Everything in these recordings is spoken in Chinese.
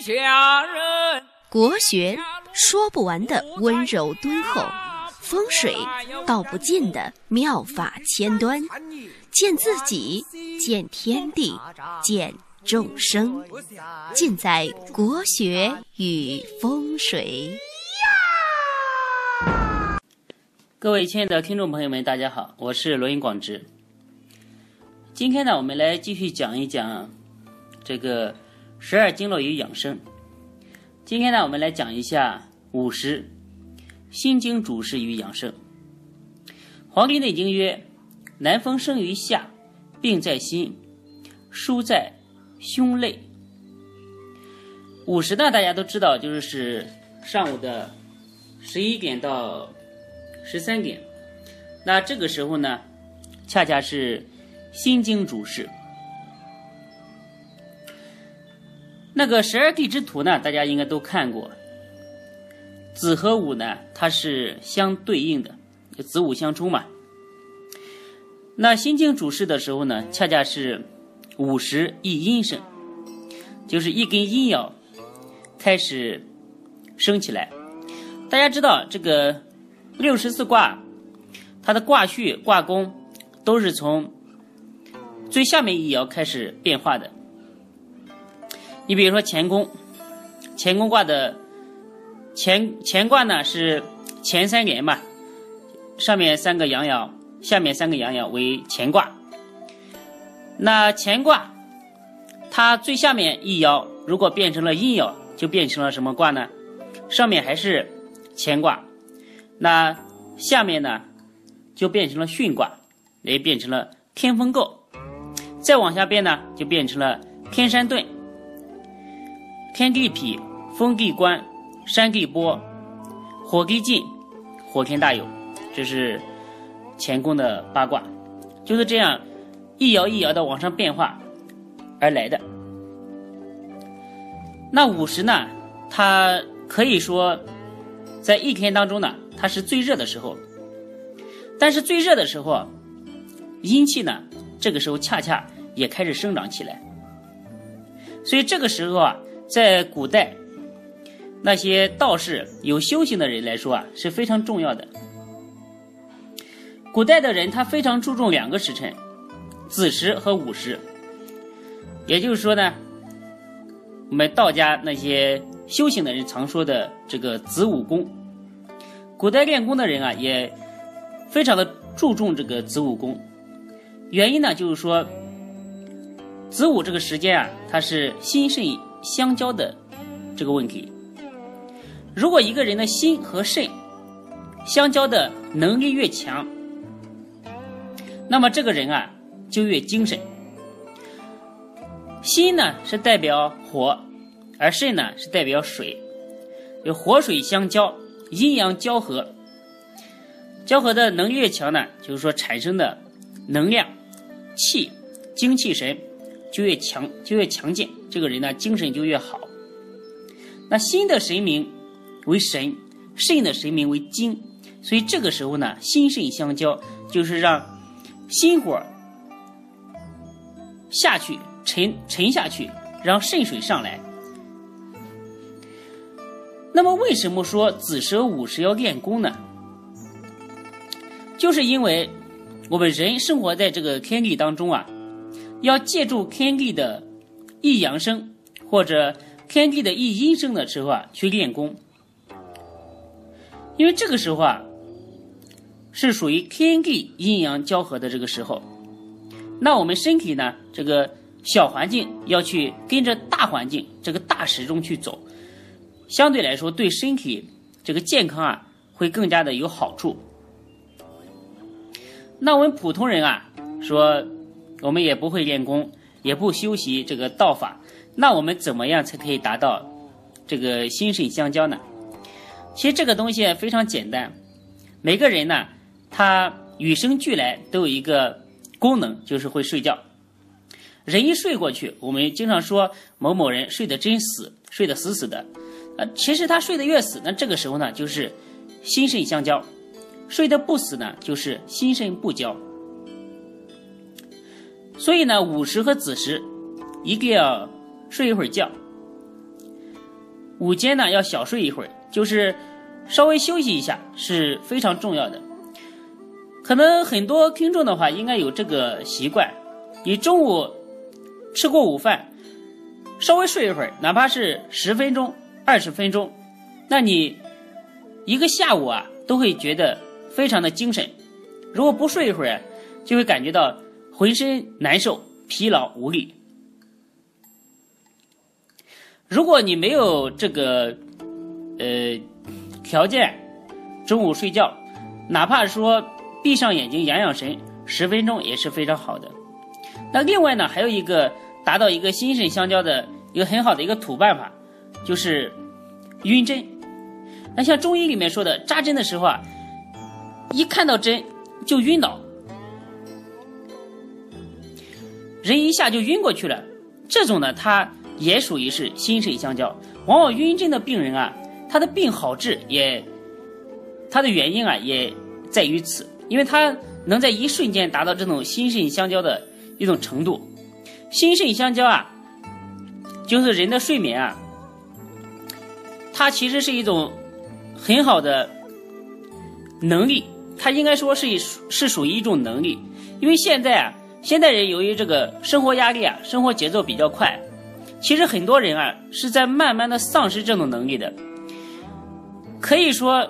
下人。国学说不完的温柔敦厚，风水道不尽的妙法千端，见自己，见天地，见众生，尽在国学与风水。各位亲爱的听众朋友们，大家好，我是罗云广之。今天呢，我们来继续讲一讲这个十二经络与养生。今天呢，我们来讲一下五十心经主事与养生。《黄帝内经》曰：“南风生于夏，病在心，疏在胸肋。”午时呢，大家都知道，就是是上午的十一点到。十三点，那这个时候呢，恰恰是心经主事。那个十二地支图呢，大家应该都看过。子和午呢，它是相对应的，子午相冲嘛。那心经主事的时候呢，恰恰是午时一阴生，就是一根阴爻开始升起来。大家知道这个。六十四卦，它的卦序、卦功都是从最下面一爻开始变化的。你比如说乾宫，乾宫卦的乾乾卦呢是前三连嘛，上面三个阳爻，下面三个阳爻为乾卦。那乾卦，它最下面一爻如果变成了阴爻，就变成了什么卦呢？上面还是乾卦。那下面呢，就变成了巽卦，也变成了天风姤。再往下变呢，就变成了天山遁、天地痞、风地观、山地波、火地进、火天大有。这是乾宫的八卦，就是这样一爻一爻的往上变化而来的。那午时呢，它可以说在一天当中呢。它是最热的时候，但是最热的时候，阴气呢，这个时候恰恰也开始生长起来。所以这个时候啊，在古代那些道士有修行的人来说啊，是非常重要的。古代的人他非常注重两个时辰，子时和午时。也就是说呢，我们道家那些修行的人常说的这个子午功。古代练功的人啊，也非常的注重这个子午功。原因呢，就是说子午这个时间啊，它是心肾相交的这个问题。如果一个人的心和肾相交的能力越强，那么这个人啊就越精神。心呢是代表火，而肾呢是代表水，有火水相交。阴阳交合，交合的能力越强呢，就是说产生的能量、气、精气神就越强，就越强健。这个人呢，精神就越好。那心的神明为神，肾的神明为精，所以这个时候呢，心肾相交，就是让心火下去沉沉下去，让肾水上来。那么为什么说子时午时要练功呢？就是因为我们人生活在这个天地当中啊，要借助天地的一阳生或者天地的一阴生的时候啊，去练功。因为这个时候啊，是属于天地阴阳交合的这个时候。那我们身体呢，这个小环境要去跟着大环境这个大时钟去走。相对来说，对身体这个健康啊，会更加的有好处。那我们普通人啊，说我们也不会练功，也不修习这个道法，那我们怎么样才可以达到这个心肾相交呢？其实这个东西非常简单，每个人呢，他与生俱来都有一个功能，就是会睡觉。人一睡过去，我们经常说某某人睡得真死，睡得死死的。呃，其实他睡得越死，那这个时候呢，就是心肾相交；睡得不死呢，就是心肾不交。所以呢，午时和子时一定要睡一会儿觉。午间呢要小睡一会儿，就是稍微休息一下是非常重要的。可能很多听众的话应该有这个习惯，你中午吃过午饭，稍微睡一会儿，哪怕是十分钟、二十分钟，那你一个下午啊都会觉得非常的精神。如果不睡一会儿，就会感觉到浑身难受、疲劳无力。如果你没有这个呃条件，中午睡觉，哪怕说闭上眼睛养养神，十分钟也是非常好的。那另外呢，还有一个达到一个心肾相交的一个很好的一个土办法，就是晕针。那像中医里面说的，扎针的时候啊，一看到针就晕倒，人一下就晕过去了。这种呢，它。也属于是心肾相交，往往晕针的病人啊，他的病好治也，他的原因啊也在于此，因为他能在一瞬间达到这种心肾相交的一种程度。心肾相交啊，就是人的睡眠啊，它其实是一种很好的能力，它应该说是是属于一种能力，因为现在啊，现代人由于这个生活压力啊，生活节奏比较快。其实很多人啊是在慢慢的丧失这种能力的，可以说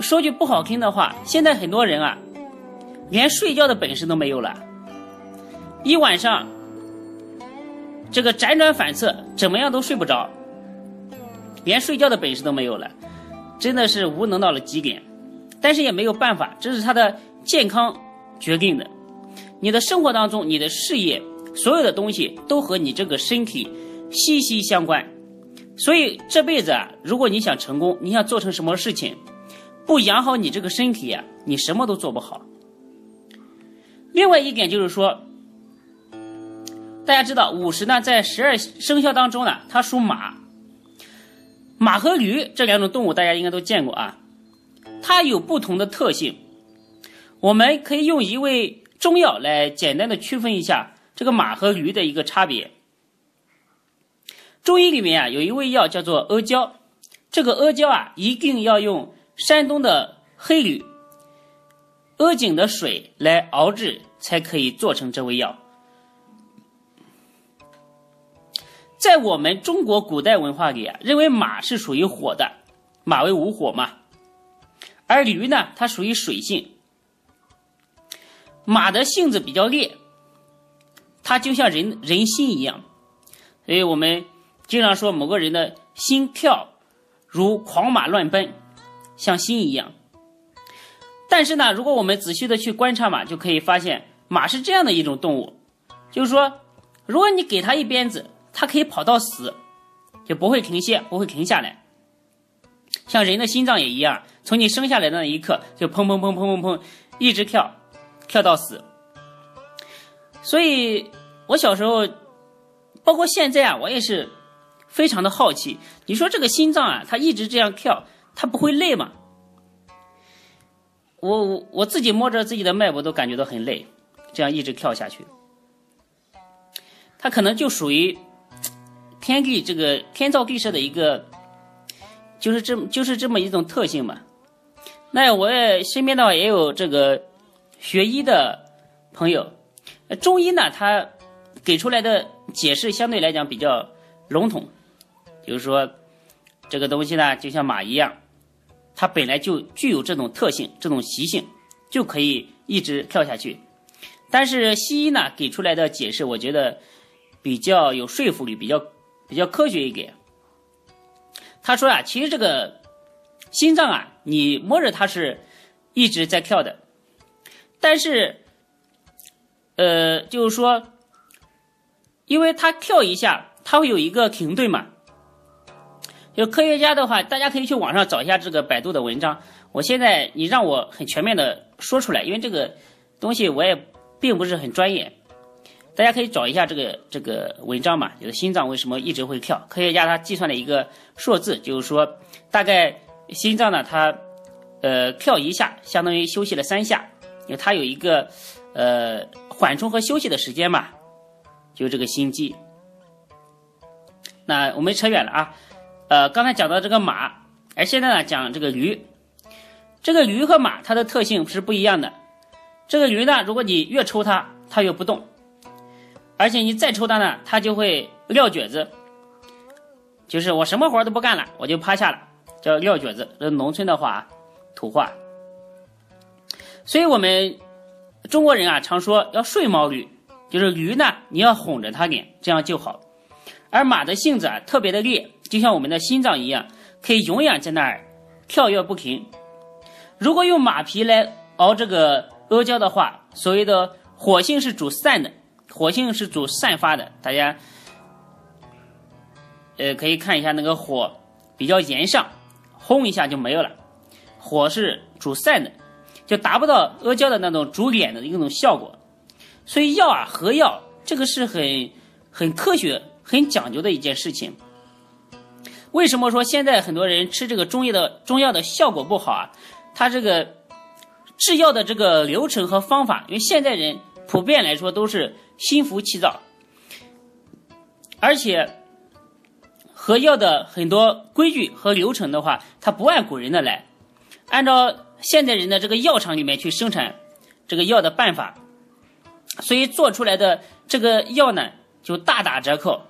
说句不好听的话，现在很多人啊连睡觉的本事都没有了，一晚上这个辗转反侧，怎么样都睡不着，连睡觉的本事都没有了，真的是无能到了极点，但是也没有办法，这是他的健康决定的，你的生活当中，你的事业，所有的东西都和你这个身体。息息相关，所以这辈子啊，如果你想成功，你想做成什么事情，不养好你这个身体啊，你什么都做不好。另外一点就是说，大家知道午时呢，在十二生肖当中呢，它属马，马和驴这两种动物大家应该都见过啊，它有不同的特性，我们可以用一位中药来简单的区分一下这个马和驴的一个差别。中医里面啊，有一味药叫做阿胶，这个阿胶啊，一定要用山东的黑驴、阿井的水来熬制，才可以做成这味药。在我们中国古代文化里啊，认为马是属于火的，马为午火嘛，而驴呢，它属于水性。马的性子比较烈，它就像人人心一样，所以我们。经常说某个人的心跳如狂马乱奔，像心一样。但是呢，如果我们仔细的去观察马，就可以发现马是这样的一种动物，就是说，如果你给它一鞭子，它可以跑到死，就不会停歇，不会停下来。像人的心脏也一样，从你生下来的那一刻就砰砰砰砰砰砰一直跳，跳到死。所以我小时候，包括现在啊，我也是。非常的好奇，你说这个心脏啊，它一直这样跳，它不会累吗？我我我自己摸着自己的脉搏都感觉到很累，这样一直跳下去，它可能就属于天地这个天造地设的一个，就是这就是这么一种特性嘛。那我也身边的话也有这个学医的朋友，中医呢，他给出来的解释相对来讲比较笼统。就是说，这个东西呢，就像马一样，它本来就具有这种特性、这种习性，就可以一直跳下去。但是西医呢给出来的解释，我觉得比较有说服力，比较比较科学一点。他说啊，其实这个心脏啊，你摸着它是一直在跳的，但是，呃，就是说，因为它跳一下，它会有一个停顿嘛。就科学家的话，大家可以去网上找一下这个百度的文章。我现在你让我很全面的说出来，因为这个东西我也并不是很专业。大家可以找一下这个这个文章嘛，就是心脏为什么一直会跳？科学家他计算了一个数字，就是说大概心脏呢，它呃跳一下相当于休息了三下，因为它有一个呃缓冲和休息的时间嘛，就这个心悸。那我们扯远了啊。呃，刚才讲到这个马，而现在呢讲这个驴。这个驴和马它的特性是不一样的。这个驴呢，如果你越抽它，它越不动，而且你再抽它呢，它就会撂蹶子，就是我什么活都不干了，我就趴下了，叫撂蹶子。这农村的话，土话。所以我们中国人啊，常说要顺毛驴，就是驴呢，你要哄着它点，这样就好。而马的性子啊，特别的烈，就像我们的心脏一样，可以永远在那儿跳跃不停。如果用马皮来熬这个阿胶的话，所谓的火性是主散的，火性是主散发的。大家呃可以看一下那个火比较炎上，轰一下就没有了。火是主散的，就达不到阿胶的那种煮脸的一种效果。所以药啊和药这个是很很科学、很讲究的一件事情。为什么说现在很多人吃这个中医的中药的效果不好啊？它这个制药的这个流程和方法，因为现代人普遍来说都是心浮气躁，而且和药的很多规矩和流程的话，它不按古人的来，按照现代人的这个药厂里面去生产这个药的办法，所以做出来的这个药呢就大打折扣，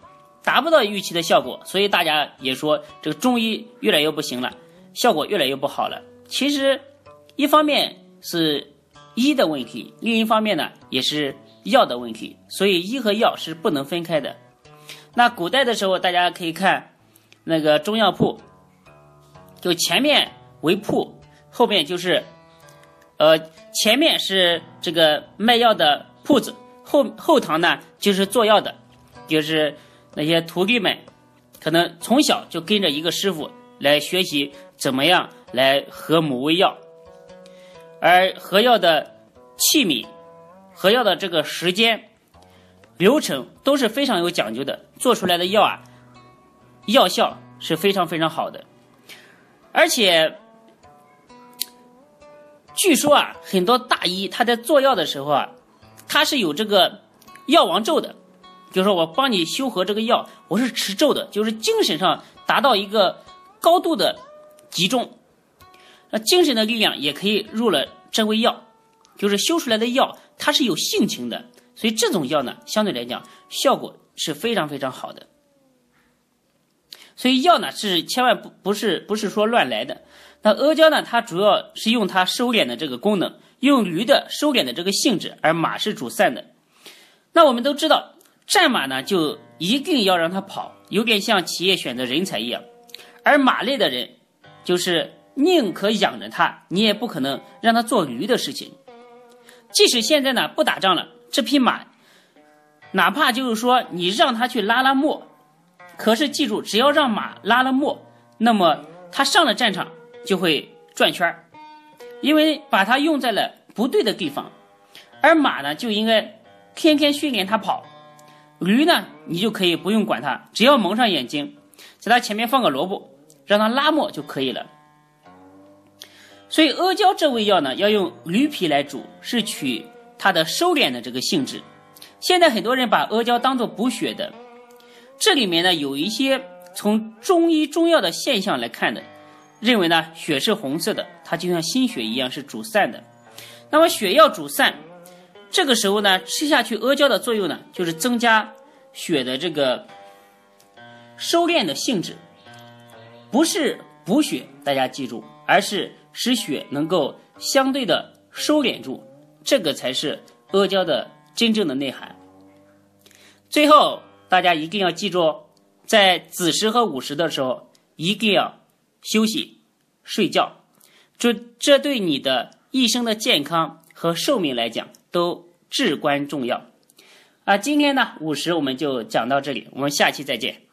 达不到预期的效果，所以大家也说这个中医越来越不行了，效果越来越不好了。其实，一方面是医的问题，另一方面呢也是药的问题，所以医和药是不能分开的。那古代的时候，大家可以看那个中药铺，就前面为铺，后面就是呃前面是这个卖药的铺子，后后堂呢就是做药的，就是那些徒弟们，可能从小就跟着一个师傅来学习怎么样。来合母为药，而合药的器皿、合药的这个时间、流程都是非常有讲究的，做出来的药啊，药效是非常非常好的。而且，据说啊，很多大医他在做药的时候啊，他是有这个药王咒的，就是说我帮你修合这个药，我是持咒的，就是精神上达到一个高度的集中。那精神的力量也可以入了这味药，就是修出来的药，它是有性情的，所以这种药呢，相对来讲效果是非常非常好的。所以药呢是千万不不是不是说乱来的。那阿胶呢，它主要是用它收敛的这个功能，用驴的收敛的这个性质，而马是主散的。那我们都知道，战马呢就一定要让它跑，有点像企业选择人才一样，而马类的人就是。宁可养着它，你也不可能让它做驴的事情。即使现在呢不打仗了，这匹马，哪怕就是说你让它去拉拉磨，可是记住，只要让马拉了磨，那么它上了战场就会转圈儿，因为把它用在了不对的地方。而马呢，就应该天天训练它跑。驴呢，你就可以不用管它，只要蒙上眼睛，在它前面放个萝卜，让它拉磨就可以了。所以阿胶这味药呢，要用驴皮来煮，是取它的收敛的这个性质。现在很多人把阿胶当做补血的，这里面呢有一些从中医中药的现象来看的，认为呢血是红色的，它就像心血一样是主散的。那么血要主散，这个时候呢吃下去阿胶的作用呢，就是增加血的这个收敛的性质，不是补血，大家记住，而是。使血能够相对的收敛住，这个才是阿胶的真正的内涵。最后，大家一定要记住，在子时和午时的时候，一定要休息、睡觉，这这对你的一生的健康和寿命来讲都至关重要。啊，今天呢，午时我们就讲到这里，我们下期再见。